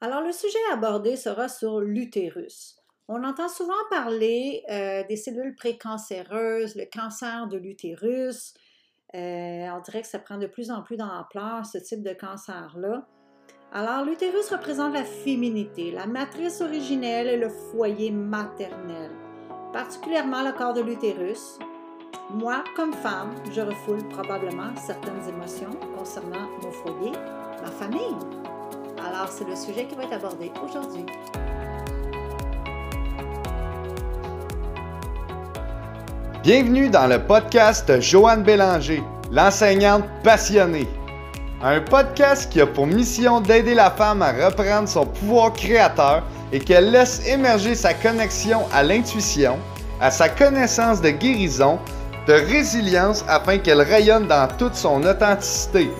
Alors, le sujet abordé sera sur l'utérus. On entend souvent parler euh, des cellules précancéreuses, le cancer de l'utérus. Euh, on dirait que ça prend de plus en plus d'ampleur, ce type de cancer-là. Alors, l'utérus représente la féminité, la matrice originelle et le foyer maternel, particulièrement le corps de l'utérus. Moi, comme femme, je refoule probablement certaines émotions concernant mon foyer, ma famille. Alors, c'est le sujet qui va être abordé aujourd'hui. Bienvenue dans le podcast Joanne Bélanger, l'enseignante passionnée. Un podcast qui a pour mission d'aider la femme à reprendre son pouvoir créateur et qu'elle laisse émerger sa connexion à l'intuition, à sa connaissance de guérison, de résilience afin qu'elle rayonne dans toute son authenticité.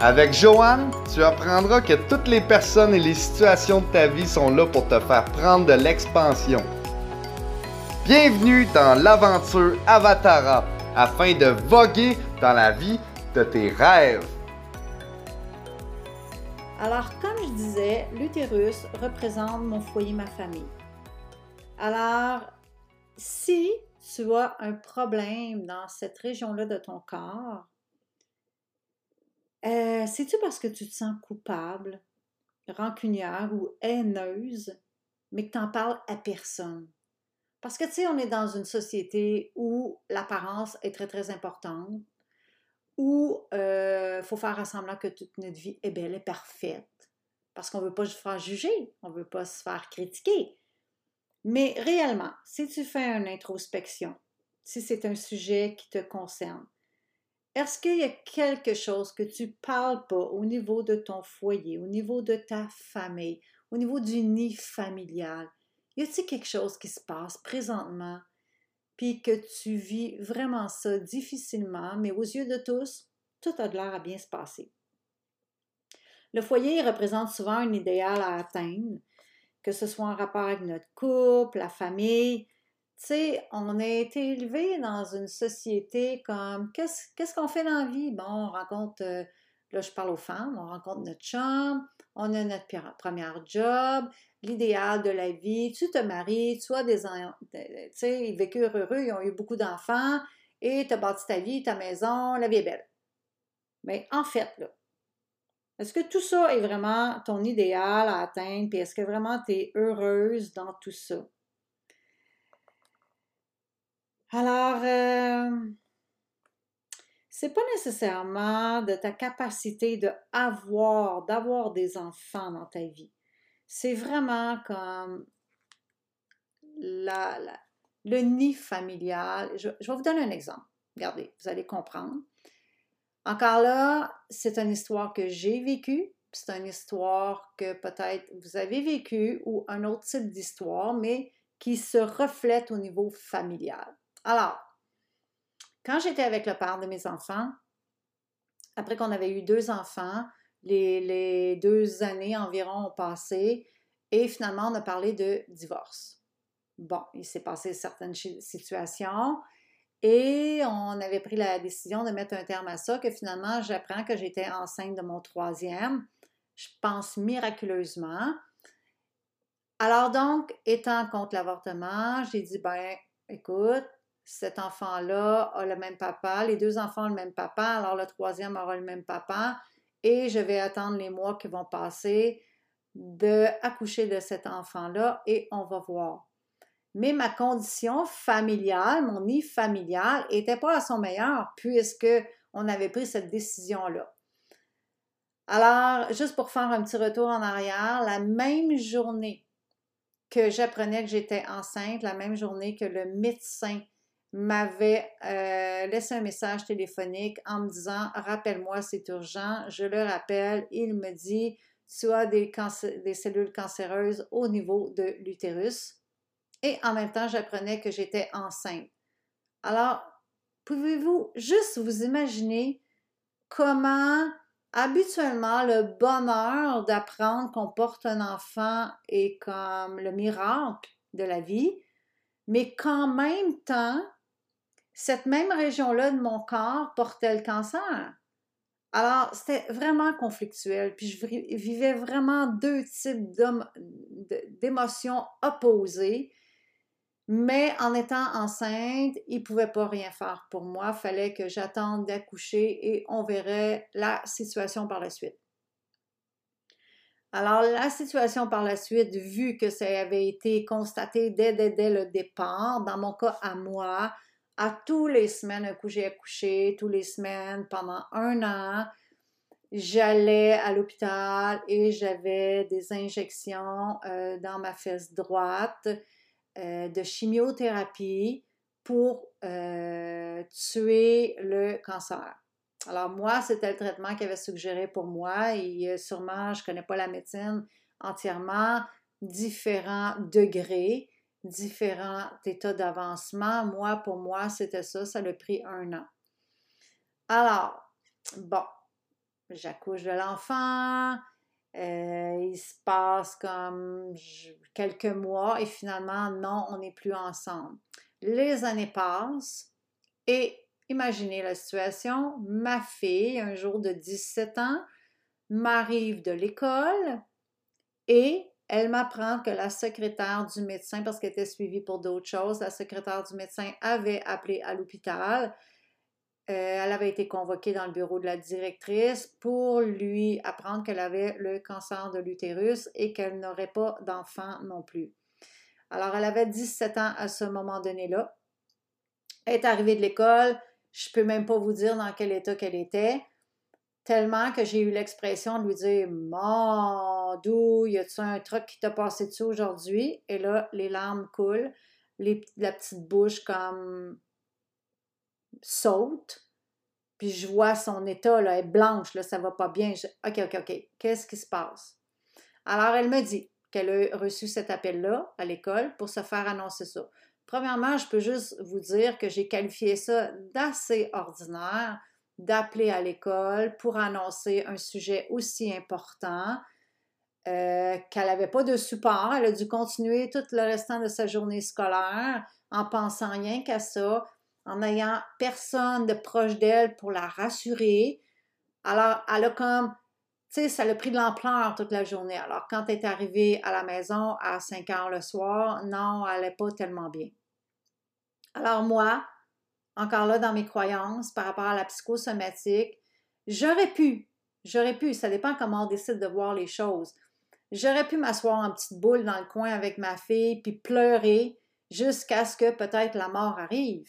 Avec Joanne, tu apprendras que toutes les personnes et les situations de ta vie sont là pour te faire prendre de l'expansion. Bienvenue dans l'aventure Avatara afin de voguer dans la vie de tes rêves. Alors, comme je disais, l'utérus représente mon foyer, ma famille. Alors, si tu as un problème dans cette région-là de ton corps, euh, C'est-tu parce que tu te sens coupable, rancunière ou haineuse, mais que tu n'en parles à personne? Parce que, tu sais, on est dans une société où l'apparence est très, très importante, où il euh, faut faire semblant que toute notre vie est belle et parfaite, parce qu'on ne veut pas se faire juger, on ne veut pas se faire critiquer. Mais réellement, si tu fais une introspection, si c'est un sujet qui te concerne, est-ce qu'il y a quelque chose que tu parles pas au niveau de ton foyer, au niveau de ta famille, au niveau du nid familial? Y a-t-il quelque chose qui se passe présentement, puis que tu vis vraiment ça difficilement, mais aux yeux de tous, tout a de l'air à bien se passer? Le foyer représente souvent un idéal à atteindre, que ce soit en rapport avec notre couple, la famille, tu sais, on a été élevé dans une société comme qu'est-ce qu'on fait dans la vie? Bon, on rencontre, euh, là je parle aux femmes, on rencontre notre chambre, on a notre premier job, l'idéal de la vie, tu te maries, tu as des tu sais, ils vécurent heureux, ils ont eu beaucoup d'enfants et tu as bâti ta vie, ta maison, la vie est belle. Mais en fait, là, est-ce que tout ça est vraiment ton idéal à atteindre? Puis est-ce que vraiment tu es heureuse dans tout ça? Alors, euh, c'est pas nécessairement de ta capacité de avoir, d'avoir des enfants dans ta vie. C'est vraiment comme le nid familial. Je, je, vais vous donner un exemple. Regardez, vous allez comprendre. Encore là, c'est une histoire que j'ai vécue. C'est une histoire que peut-être vous avez vécue ou un autre type d'histoire, mais qui se reflète au niveau familial. Alors, quand j'étais avec le père de mes enfants, après qu'on avait eu deux enfants, les, deux années environ ont passé et finalement on a parlé de divorce. Bon, il s'est passé certaines situations et on avait pris la décision de mettre un terme à ça, que finalement j'apprends que j'étais enceinte de mon troisième, je pense miraculeusement. Alors donc, étant contre l'avortement, j'ai dit, ben, écoute, cet enfant-là a le même papa, les deux enfants ont le même papa, alors le troisième aura le même papa, et je vais attendre les mois qui vont passer de accoucher de cet enfant-là et on va voir. Mais ma condition familiale, mon nid familial, n'était pas à son meilleur puisque on avait pris cette décision-là. Alors, juste pour faire un petit retour en arrière, la même journée que j'apprenais que j'étais enceinte, la même journée que le médecin m'avait euh, laissé un message téléphonique en me disant Rappelle-moi, c'est urgent. Je le rappelle. Il me dit Tu as des, des cellules cancéreuses au niveau de l'utérus. Et en même temps, j'apprenais que j'étais enceinte. Alors, pouvez-vous juste vous imaginer comment habituellement le bonheur d'apprendre qu'on porte un enfant est comme le miracle de la vie, mais qu'en même temps, cette même région-là de mon corps portait le cancer. Alors, c'était vraiment conflictuel, puis je vivais vraiment deux types d'émotions opposées. Mais en étant enceinte, il ne pouvait pas rien faire pour moi. Il fallait que j'attende d'accoucher et on verrait la situation par la suite. Alors, la situation par la suite, vu que ça avait été constaté dès, dès, le départ, dans mon cas à moi, à tous les semaines, un coup j'ai accouché, tous les semaines, pendant un an, j'allais à l'hôpital et j'avais des injections euh, dans ma fesse droite euh, de chimiothérapie pour euh, tuer le cancer. Alors moi, c'était le traitement qu'il avait suggéré pour moi et sûrement, je ne connais pas la médecine entièrement, différents degrés, différents états d'avancement. Moi, pour moi, c'était ça, ça a pris un an. Alors, bon, j'accouche de l'enfant, euh, il se passe comme quelques mois et finalement, non, on n'est plus ensemble. Les années passent et imaginez la situation, ma fille, un jour de 17 ans, m'arrive de l'école et elle m'apprend que la secrétaire du médecin, parce qu'elle était suivie pour d'autres choses, la secrétaire du médecin avait appelé à l'hôpital euh, elle avait été convoquée dans le bureau de la directrice pour lui apprendre qu'elle avait le cancer de l'utérus et qu'elle n'aurait pas d'enfant non plus. Alors, elle avait 17 ans à ce moment donné-là. Elle est arrivée de l'école. Je ne peux même pas vous dire dans quel état qu'elle était, tellement que j'ai eu l'expression de lui dire Mon d'où y a-tu un truc qui t'a passé dessus aujourd'hui? Et là, les larmes coulent, la petite bouche comme saute, puis je vois son état, là, elle est blanche, là, ça va pas bien. OK, OK, OK, qu'est-ce qui se passe? Alors, elle me dit qu'elle a reçu cet appel-là à l'école pour se faire annoncer ça. Premièrement, je peux juste vous dire que j'ai qualifié ça d'assez ordinaire d'appeler à l'école pour annoncer un sujet aussi important, euh, qu'elle n'avait pas de support. Elle a dû continuer tout le restant de sa journée scolaire en pensant rien qu'à ça, en n'ayant personne de proche d'elle pour la rassurer. Alors, elle a comme, tu sais, ça a pris de l'ampleur toute la journée. Alors, quand elle est arrivée à la maison à 5 heures le soir, non, elle n'est pas tellement bien. Alors, moi, encore là, dans mes croyances par rapport à la psychosomatique, j'aurais pu, j'aurais pu, ça dépend comment on décide de voir les choses. J'aurais pu m'asseoir en petite boule dans le coin avec ma fille puis pleurer jusqu'à ce que peut-être la mort arrive.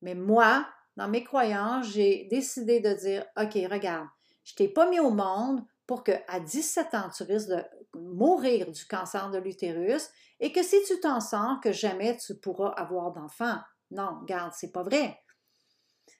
Mais moi, dans mes croyances, j'ai décidé de dire OK, regarde, je t'ai pas mis au monde pour que à 17 ans, tu risques de mourir du cancer de l'utérus et que si tu t'en sors, que jamais tu pourras avoir d'enfant. Non, regarde, c'est pas vrai.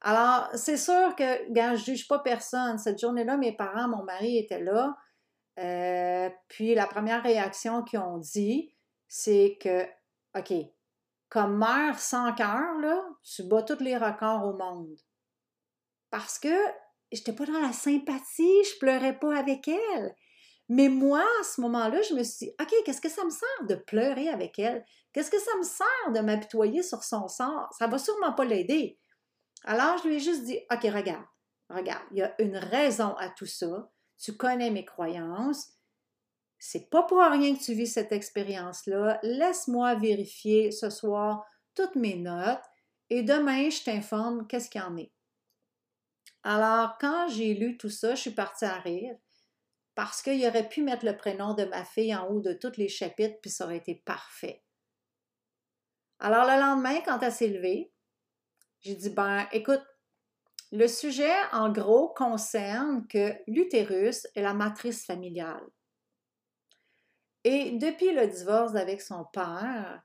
Alors, c'est sûr que, regarde, je juge pas personne. Cette journée-là, mes parents, mon mari étaient là. Euh, puis la première réaction qu'ils ont dit, c'est que, OK, comme mère sans cœur, là, tu bats tous les records au monde. Parce que j'étais pas dans la sympathie, je pleurais pas avec elle. Mais moi, à ce moment-là, je me suis dit, OK, qu'est-ce que ça me sert de pleurer avec elle? Qu'est-ce que ça me sert de m'apitoyer sur son sort? Ça va sûrement pas l'aider. Alors, je lui ai juste dit, OK, regarde, regarde, il y a une raison à tout ça. Tu connais mes croyances. C'est pas pour rien que tu vis cette expérience-là. Laisse-moi vérifier ce soir toutes mes notes et demain, je t'informe qu'est-ce qu'il y en est. Alors, quand j'ai lu tout ça, je suis partie à rire parce qu'il aurait pu mettre le prénom de ma fille en haut de tous les chapitres, puis ça aurait été parfait. Alors, le lendemain, quand elle s'est levée, j'ai dit, ben, écoute, le sujet, en gros, concerne que l'utérus est la matrice familiale. Et depuis le divorce avec son père,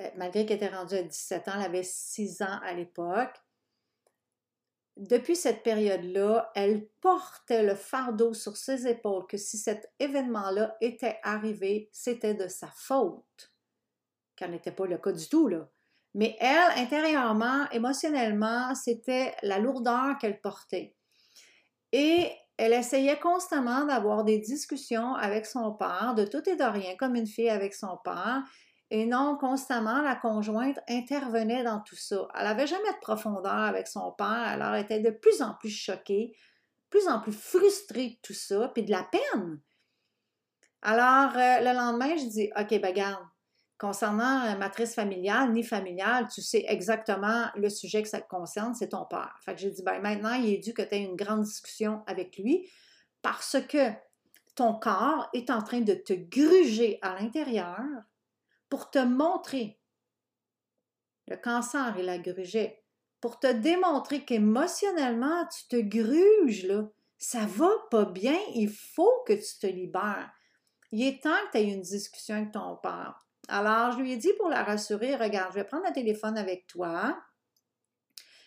euh, malgré qu'elle était rendue à 17 ans, elle avait 6 ans à l'époque, depuis cette période-là, elle portait le fardeau sur ses épaules que si cet événement-là était arrivé, c'était de sa faute. Qui n'était pas le cas du tout, là. Mais elle, intérieurement, émotionnellement, c'était la lourdeur qu'elle portait. Et elle essayait constamment d'avoir des discussions avec son père, de tout et de rien, comme une fille avec son père, et non constamment la conjointe intervenait dans tout ça. Elle n'avait jamais de profondeur avec son père, alors elle était de plus en plus choquée plus en plus frustrée de tout ça, puis de la peine. Alors, euh, le lendemain, je dis, OK, ben garde, concernant euh, matrice familiale ni familiale, tu sais exactement le sujet que ça te concerne, c'est ton père. Fait que j'ai dit, ben maintenant, il est dû que tu aies une grande discussion avec lui parce que ton corps est en train de te gruger à l'intérieur pour te montrer le cancer et la grugeait, pour te démontrer qu'émotionnellement, tu te gruges, là. Ça va pas bien, il faut que tu te libères. Il est temps que tu aies une discussion avec ton père. Alors, je lui ai dit pour la rassurer, regarde, je vais prendre le téléphone avec toi.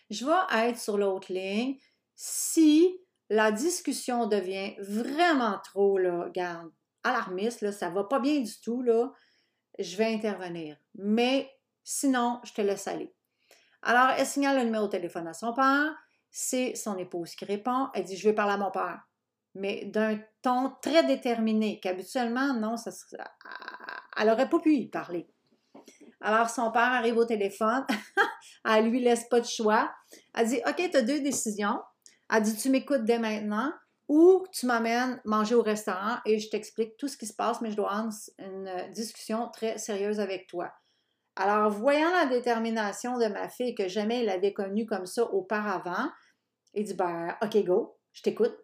Je vais être sur l'autre ligne. Si la discussion devient vraiment trop, là, alarmiste, là, ça va pas bien du tout, là, je vais intervenir. Mais sinon, je te laisse aller. Alors, elle signale le numéro de téléphone à son père. C'est son épouse qui répond. Elle dit Je vais parler à mon père. Mais d'un ton très déterminé, qu'habituellement, non, ça, elle n'aurait pas pu y parler. Alors, son père arrive au téléphone. elle lui laisse pas de choix. Elle dit Ok, tu as deux décisions. Elle dit Tu m'écoutes dès maintenant ou tu m'amènes manger au restaurant et je t'explique tout ce qui se passe, mais je dois avoir une discussion très sérieuse avec toi. Alors, voyant la détermination de ma fille que jamais elle avait connue comme ça auparavant, il dit Ben, OK, go, je t'écoute.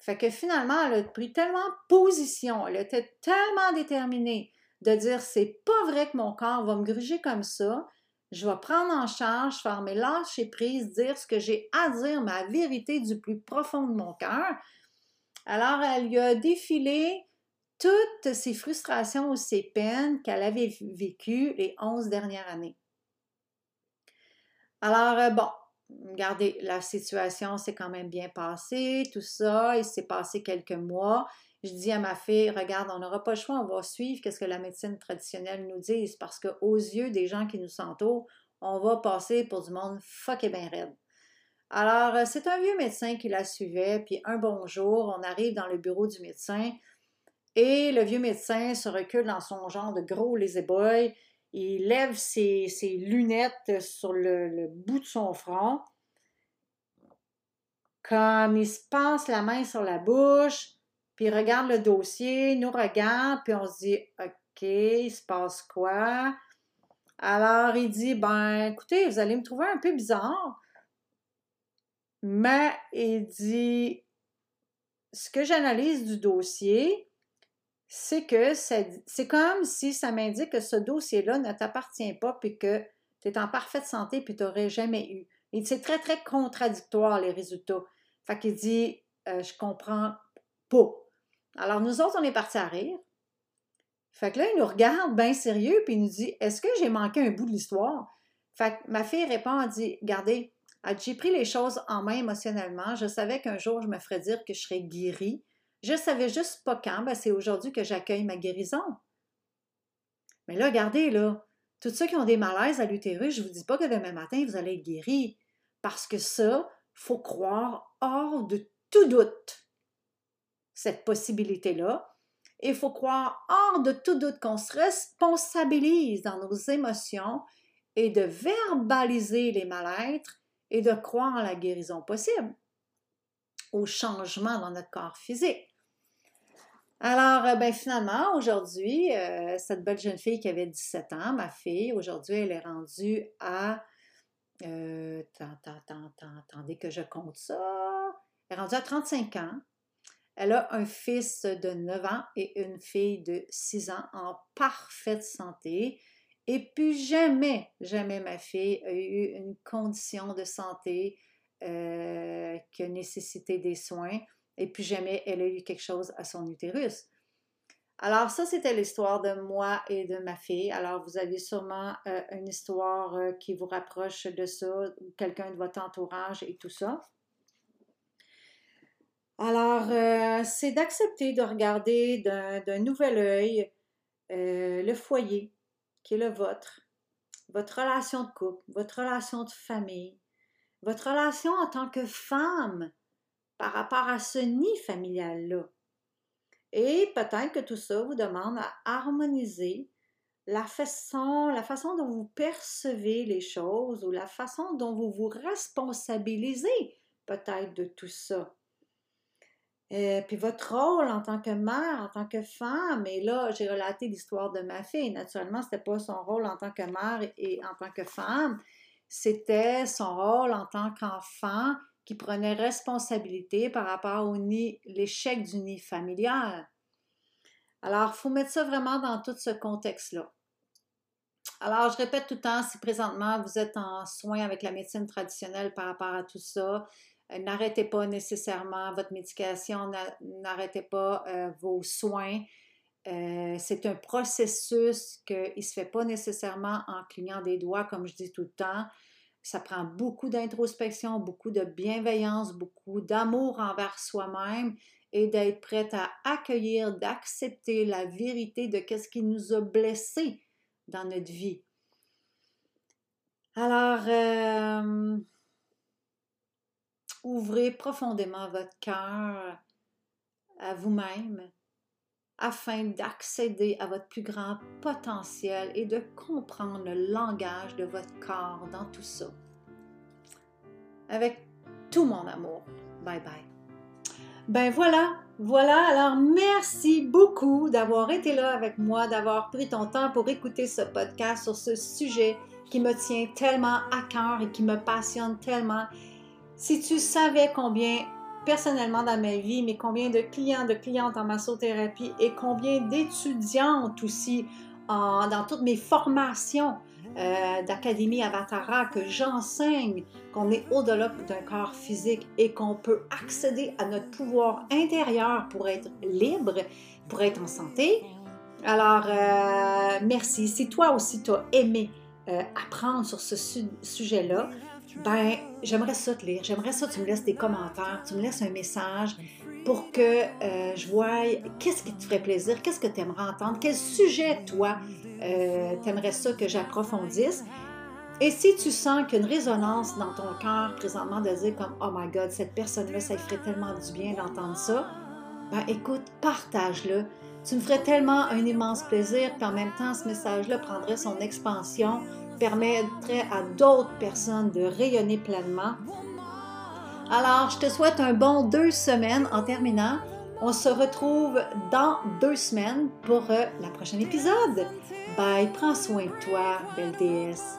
Fait que finalement, elle a pris tellement position, elle était tellement déterminée de dire c'est pas vrai que mon corps va me gruger comme ça, je vais prendre en charge, faire mes lâches et prises, dire ce que j'ai à dire, ma vérité du plus profond de mon cœur. Alors, elle lui a défilé toutes ses frustrations ou ses peines qu'elle avait vécues les onze dernières années. Alors, euh, bon, regardez, la situation s'est quand même bien passée, tout ça, il s'est passé quelques mois. Je dis à ma fille, regarde, on n'aura pas le choix, on va suivre qu'est-ce que la médecine traditionnelle nous dit, parce qu'aux yeux des gens qui nous entourent, on va passer pour du monde fuck et bien raide. Alors, euh, c'est un vieux médecin qui la suivait, puis un bon jour, on arrive dans le bureau du médecin, et le vieux médecin se recule dans son genre de gros lazy boy, il lève ses, lunettes sur le, bout de son front, comme il se passe la main sur la bouche, puis il regarde le dossier, nous regarde, puis on se dit OK, il se passe quoi? Alors il dit Ben, écoutez, vous allez me trouver un peu bizarre, mais il dit Ce que j'analyse du dossier, c'est que c'est comme si ça m'indique que ce dossier-là ne t'appartient pas, puis que tu es en parfaite santé, puis tu n'aurais jamais eu. Et c'est très, très contradictoire, les résultats. Fait qu'il dit, euh, je comprends pas. Alors, nous autres, on est partis à rire. Fait que là, il nous regarde bien sérieux, puis il nous dit Est-ce que j'ai manqué un bout de l'histoire? Fait ma fille répond Elle dit Regardez, j'ai pris les choses en main émotionnellement. Je savais qu'un jour, je me ferais dire que je serais guérie. Je savais juste pas quand. Ben, c'est aujourd'hui que j'accueille ma guérison. Mais là, regardez, là, tous ceux qui ont des malaises à l'utérus, je ne vous dis pas que demain matin, vous allez être guéri. Parce que ça, faut croire hors de tout doute cette possibilité-là. Il faut croire hors de tout doute qu'on se responsabilise dans nos émotions et de verbaliser les mal-êtres et de croire en la guérison possible, au changement dans notre corps physique. Alors, euh, ben finalement, aujourd'hui, euh, cette belle jeune fille qui avait 17 ans, ma fille, aujourd'hui, elle est rendue à... Euh, attendez que je compte ça. Elle est rendue à 35 ans. Elle a un fils de 9 ans et une fille de 6 ans en parfaite santé. Et puis jamais, jamais ma fille a eu une condition de santé qui a nécessité des soins et puis jamais elle a eu quelque chose à son utérus. Alors ça, c'était l'histoire de moi et de ma fille. Alors vous avez sûrement euh, une histoire euh, qui vous rapproche de ça, quelqu'un de votre entourage et tout ça. Alors, euh, c'est d'accepter de regarder d'un nouvel œil le foyer qui est le vôtre, votre relation de couple, votre relation de famille, votre relation en tant que femme par rapport à ce nid familial-là. Et peut-être que tout ça vous demande à harmoniser la façon, la façon dont vous percevez les choses ou la façon dont vous vous responsabilisez peut-être de tout ça. Euh, puis votre rôle en tant que mère, en tant que femme, et là, j'ai relaté l'histoire de ma fille. Naturellement, ce n'était pas son rôle en tant que mère et en tant que femme, c'était son rôle en tant qu'enfant qui prenait responsabilité par rapport au nid, l'échec du nid familial. Alors, il faut mettre ça vraiment dans tout ce contexte-là. Alors, je répète tout le temps, si présentement vous êtes en soins avec la médecine traditionnelle par rapport à tout ça, euh, n'arrêtez pas nécessairement votre médication, n'arrêtez pas euh, vos soins. Euh, c'est un processus qui ne se fait pas nécessairement en clignant des doigts, comme je dis tout le temps. Ça prend beaucoup d'introspection, beaucoup de bienveillance, beaucoup d'amour envers soi-même et d'être prête à accueillir, d'accepter la vérité de ce qui nous a blessés dans notre vie. Alors, euh, ouvrez profondément votre cœur à vous-même afin d'accéder à votre plus grand potentiel et de comprendre le langage de votre corps dans tout ça. Avec tout mon amour. Bye bye. Ben voilà, voilà. Alors merci beaucoup d'avoir été là avec moi, d'avoir pris ton temps pour écouter ce podcast sur ce sujet qui me tient tellement à cœur et qui me passionne tellement. Si tu savais combien personnellement dans ma vie, mais combien de clients, de clientes en massothérapie et combien d'étudiantes aussi dans toutes mes formations euh, d'Académie Avatara que j'enseigne qu'on est au-delà d'un corps physique et qu'on peut accéder à notre pouvoir intérieur pour être libre, pour être en santé. Alors, euh, merci. Si toi aussi tu as aimé euh, apprendre sur ce sujet-là, ben, j'aimerais ça te lire. J'aimerais ça que tu me laisses des commentaires, tu me laisses un message pour que euh, je voie qu'est-ce qui te ferait plaisir, qu'est-ce que tu aimerais entendre, quel sujet, toi, euh, tu aimerais ça que j'approfondisse. Et si tu sens qu'une résonance dans ton cœur présentement de dire comme Oh my God, cette personne-là, ça lui ferait tellement du bien d'entendre ça, ben écoute, partage-le. Tu me ferais tellement un immense plaisir, puis en même temps, ce message-là prendrait son expansion permettrait à d'autres personnes de rayonner pleinement. Alors, je te souhaite un bon deux semaines en terminant. On se retrouve dans deux semaines pour euh, la prochaine épisode. Bye, prends soin de toi, belle déesse.